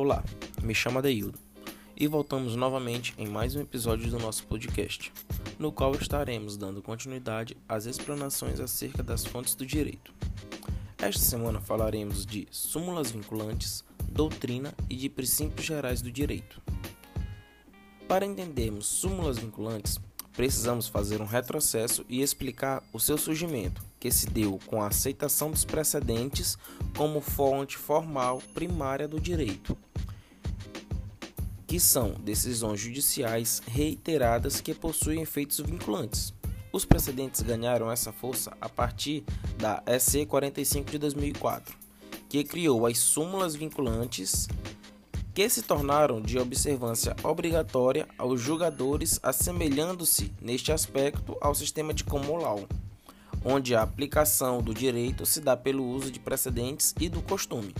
Olá, me chamo Adeildo e voltamos novamente em mais um episódio do nosso podcast, no qual estaremos dando continuidade às explanações acerca das fontes do direito. Esta semana falaremos de súmulas vinculantes, doutrina e de princípios gerais do direito. Para entendermos súmulas vinculantes, precisamos fazer um retrocesso e explicar o seu surgimento, que se deu com a aceitação dos precedentes como fonte formal primária do direito, que são decisões judiciais reiteradas que possuem efeitos vinculantes. Os precedentes ganharam essa força a partir da EC 45 de 2004, que criou as súmulas vinculantes que se tornaram de observância obrigatória aos julgadores, assemelhando-se neste aspecto ao sistema de common law, onde a aplicação do direito se dá pelo uso de precedentes e do costume.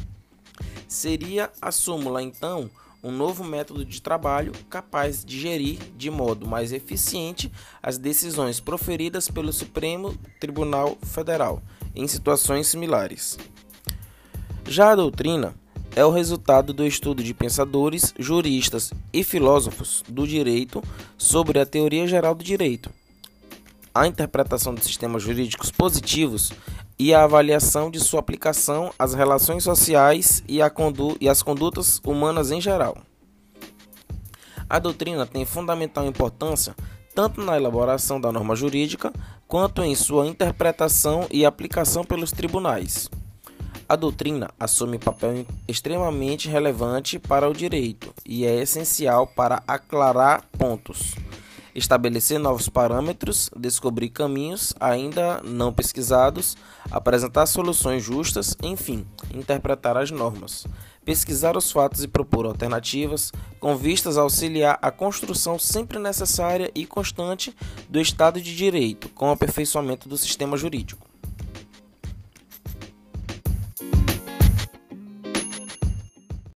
Seria a súmula, então, um novo método de trabalho capaz de gerir de modo mais eficiente as decisões proferidas pelo Supremo Tribunal Federal em situações similares. Já a doutrina é o resultado do estudo de pensadores, juristas e filósofos do direito sobre a teoria geral do direito, a interpretação de sistemas jurídicos positivos e a avaliação de sua aplicação às relações sociais e, condu e às condutas humanas em geral. A doutrina tem fundamental importância tanto na elaboração da norma jurídica quanto em sua interpretação e aplicação pelos tribunais. A doutrina assume papel extremamente relevante para o direito e é essencial para aclarar pontos, estabelecer novos parâmetros, descobrir caminhos ainda não pesquisados, apresentar soluções justas, enfim, interpretar as normas, pesquisar os fatos e propor alternativas, com vistas a auxiliar a construção sempre necessária e constante do Estado de Direito, com o aperfeiçoamento do sistema jurídico.